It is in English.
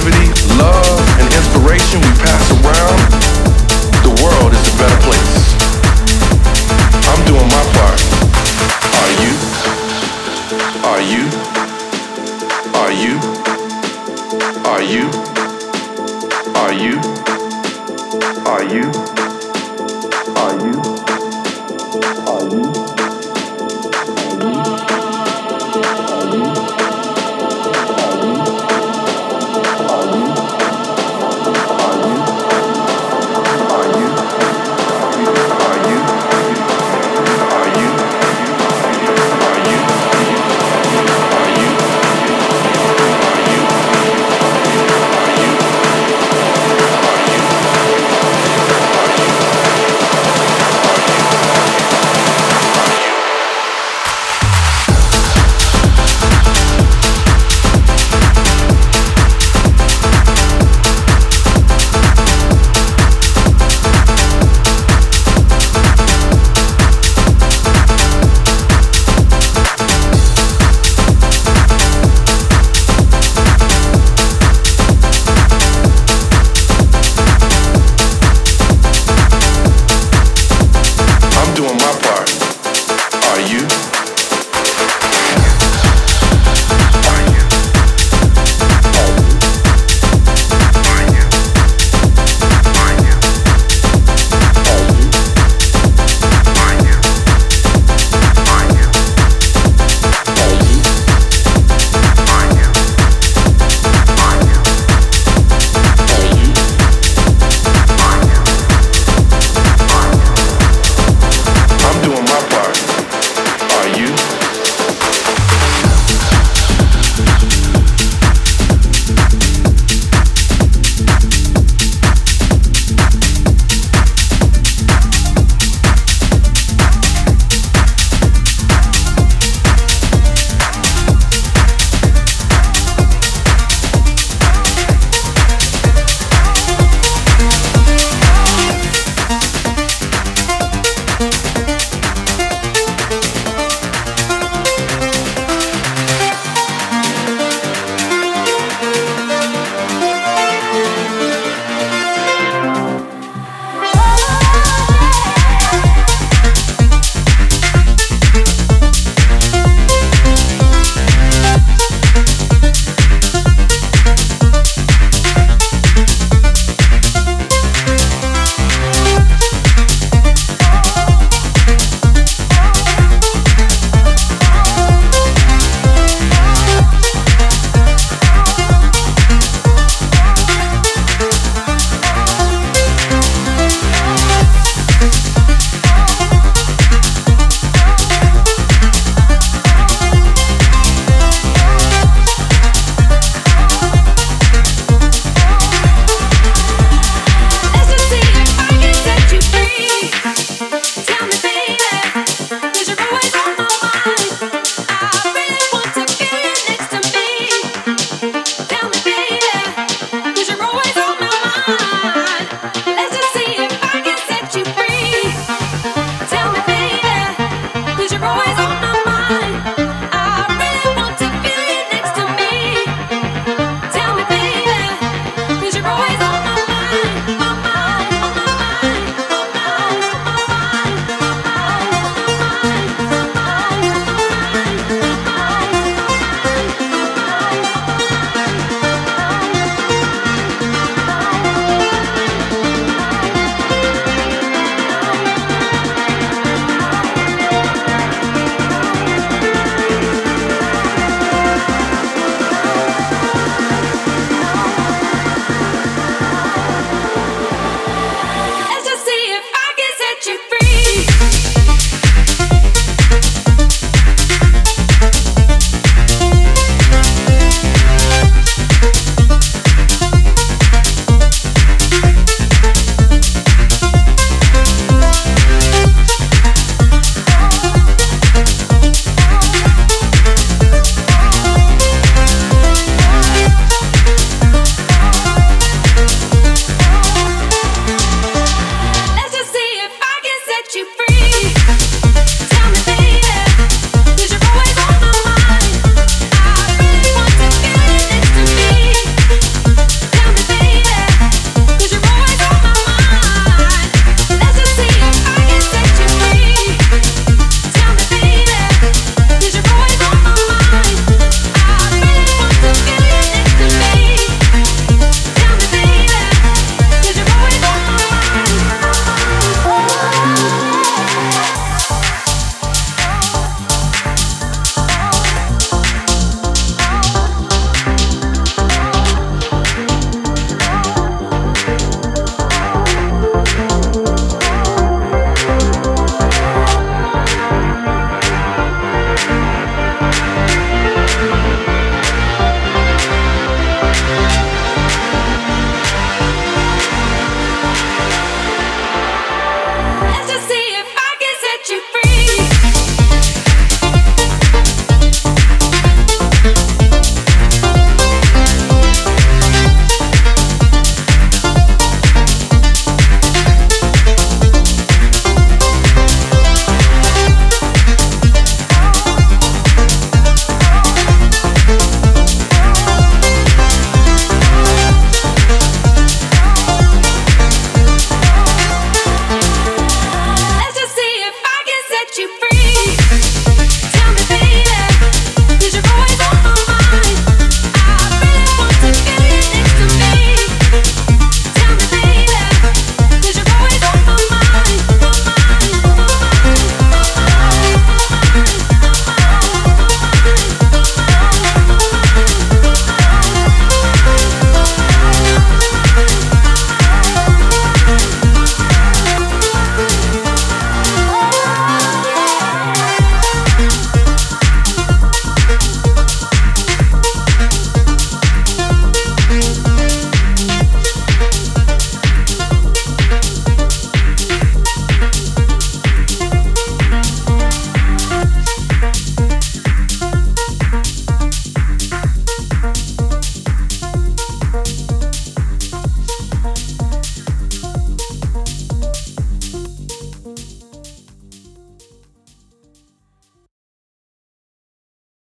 positivity, love, and inspiration. We